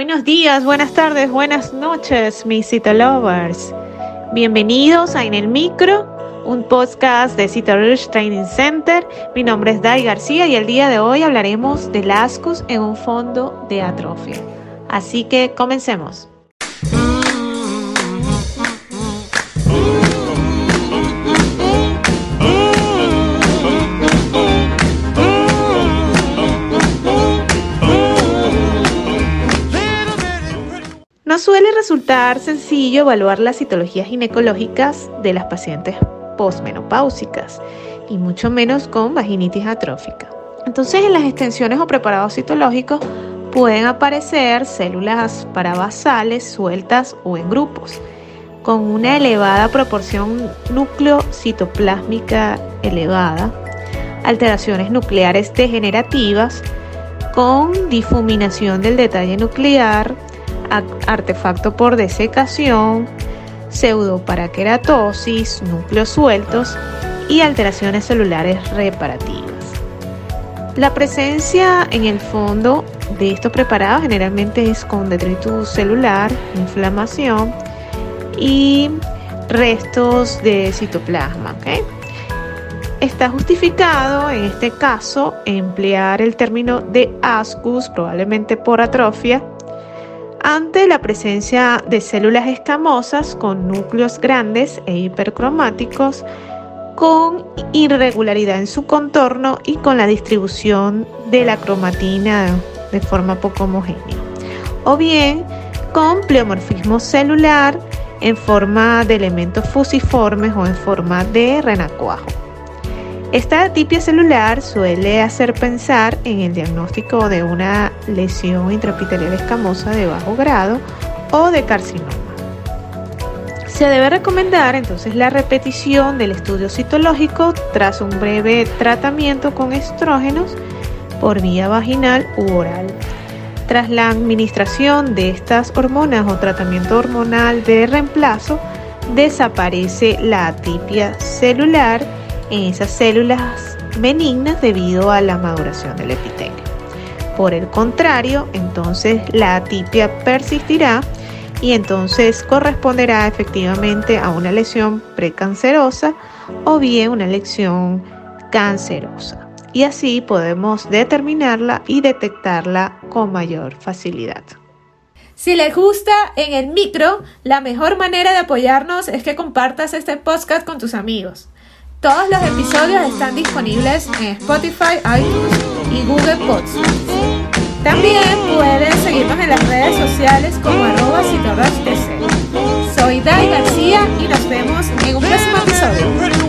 Buenos días, buenas tardes, buenas noches, mis Citolovers. Bienvenidos a En el Micro, un podcast de Citorush Training Center. Mi nombre es Dai García y el día de hoy hablaremos de ascus en un fondo de atrofia. Así que comencemos. No suele resultar sencillo evaluar las citologías ginecológicas de las pacientes postmenopáusicas y mucho menos con vaginitis atrófica. Entonces, en las extensiones o preparados citológicos pueden aparecer células parabasales sueltas o en grupos, con una elevada proporción núcleo-citoplásmica elevada, alteraciones nucleares degenerativas, con difuminación del detalle nuclear, artefacto por desecación, pseudoparaqueratosis, núcleos sueltos y alteraciones celulares reparativas. La presencia en el fondo de estos preparados generalmente es con detritus celular, inflamación y restos de citoplasma. Está justificado en este caso emplear el término de ascus, probablemente por atrofia, ante la presencia de células escamosas con núcleos grandes e hipercromáticos, con irregularidad en su contorno y con la distribución de la cromatina de forma poco homogénea. O bien con pleomorfismo celular en forma de elementos fusiformes o en forma de renacuajo. Esta atipia celular suele hacer pensar en el diagnóstico de una lesión intraepitelial escamosa de bajo grado o de carcinoma. Se debe recomendar entonces la repetición del estudio citológico tras un breve tratamiento con estrógenos por vía vaginal u oral. Tras la administración de estas hormonas o tratamiento hormonal de reemplazo, desaparece la atipia celular en esas células benignas debido a la maduración del epitelio. Por el contrario, entonces la atipia persistirá y entonces corresponderá efectivamente a una lesión precancerosa o bien una lesión cancerosa. Y así podemos determinarla y detectarla con mayor facilidad. Si les gusta en el micro, la mejor manera de apoyarnos es que compartas este podcast con tus amigos. Todos los episodios están disponibles en Spotify, iTunes y Google Podcasts. También pueden seguirnos en las redes sociales como arroba Soy Dai García y nos vemos en un próximo episodio.